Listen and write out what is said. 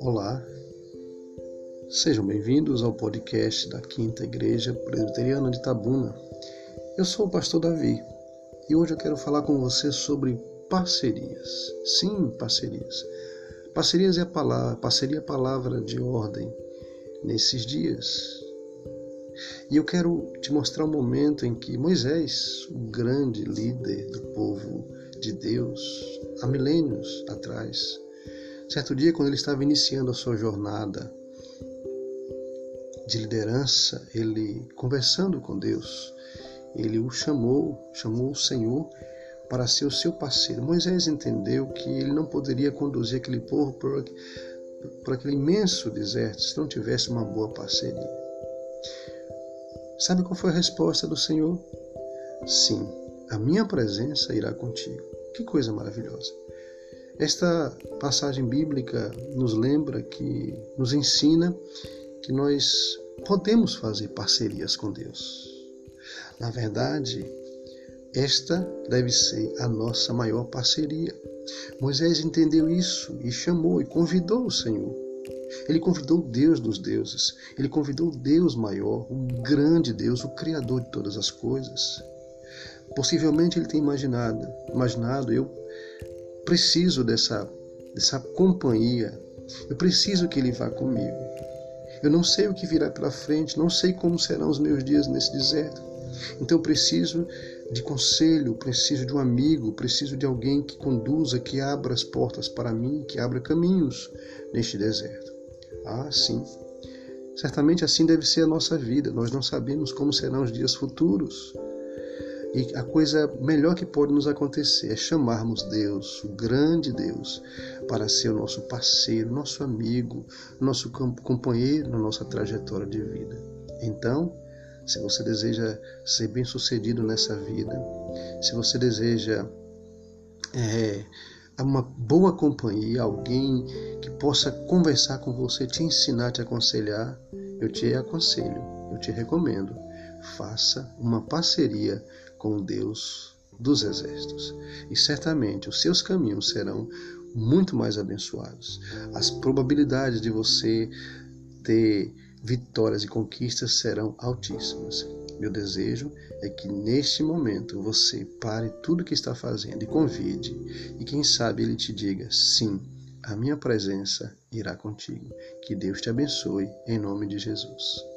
Olá, sejam bem-vindos ao podcast da Quinta Igreja Presbiteriana de Tabuna. Eu sou o pastor Davi e hoje eu quero falar com você sobre parcerias. Sim, parcerias. Parcerias é a palavra, parceria é a palavra de ordem nesses dias. E eu quero te mostrar um momento em que Moisés, o grande líder do povo de Deus, há milênios atrás, certo dia, quando ele estava iniciando a sua jornada de liderança, ele conversando com Deus, ele o chamou, chamou o Senhor para ser o seu parceiro. Moisés entendeu que ele não poderia conduzir aquele povo por, por aquele imenso deserto se não tivesse uma boa parceria. Sabe qual foi a resposta do Senhor? Sim, a minha presença irá contigo. Que coisa maravilhosa. Esta passagem bíblica nos lembra que, nos ensina que nós podemos fazer parcerias com Deus. Na verdade, esta deve ser a nossa maior parceria. Moisés entendeu isso e chamou e convidou o Senhor ele convidou o Deus dos deuses. Ele convidou o Deus maior, o grande Deus, o Criador de todas as coisas. Possivelmente ele tem imaginado, imaginado, eu preciso dessa, dessa companhia. Eu preciso que ele vá comigo. Eu não sei o que virá pela frente, não sei como serão os meus dias nesse deserto. Então eu preciso de conselho, preciso de um amigo, preciso de alguém que conduza, que abra as portas para mim, que abra caminhos neste deserto. Ah, sim. Certamente assim deve ser a nossa vida. Nós não sabemos como serão os dias futuros. E a coisa melhor que pode nos acontecer é chamarmos Deus, o grande Deus, para ser o nosso parceiro, nosso amigo, nosso companheiro na nossa trajetória de vida. Então, se você deseja ser bem-sucedido nessa vida, se você deseja é, uma boa companhia, alguém que possa conversar com você, te ensinar, te aconselhar, eu te aconselho, eu te recomendo, faça uma parceria com Deus dos exércitos. E certamente os seus caminhos serão muito mais abençoados. As probabilidades de você ter vitórias e conquistas serão altíssimas. Meu desejo é que neste momento você pare tudo o que está fazendo e convide, e quem sabe ele te diga: sim, a minha presença irá contigo. Que Deus te abençoe, em nome de Jesus.